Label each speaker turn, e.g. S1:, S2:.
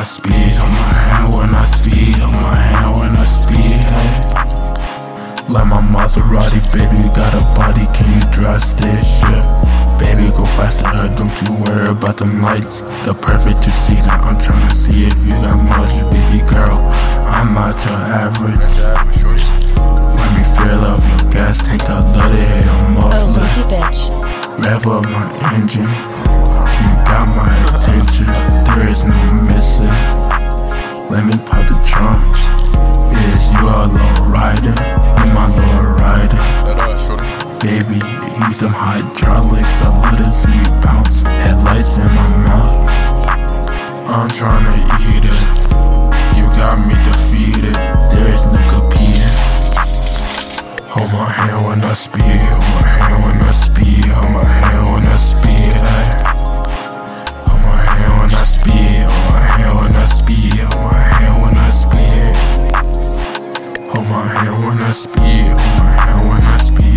S1: I speed, on my hand when I speed, on my hand when I speed. Hey. Like my Maserati, baby, You got a body, can you drive this shift? Baby, go faster, don't you worry about them lights. The perfect to see seater, I'm tryna see if you got mileage. Your average. Let me fill up your gas tank, I love it, I'm
S2: Oh, lucky bitch.
S1: Rev up my engine. You got my attention. There is no missing. Let me pop the trunk. Is you a low rider? I'm my low rider. Baby, use them hydraulics. I let it see you bounce. Headlights in my mouth. I'm tryna eat it. Got me defeated. There is no competing. Hold my hand when I speed. Hold my hand when I speed. Hold my hand when I speed. Ay. Hold my hand when I speed. Hold my hand when I speed. Hold my hand when I speed. Hold my hand when I speed. Hold my hand when I speed.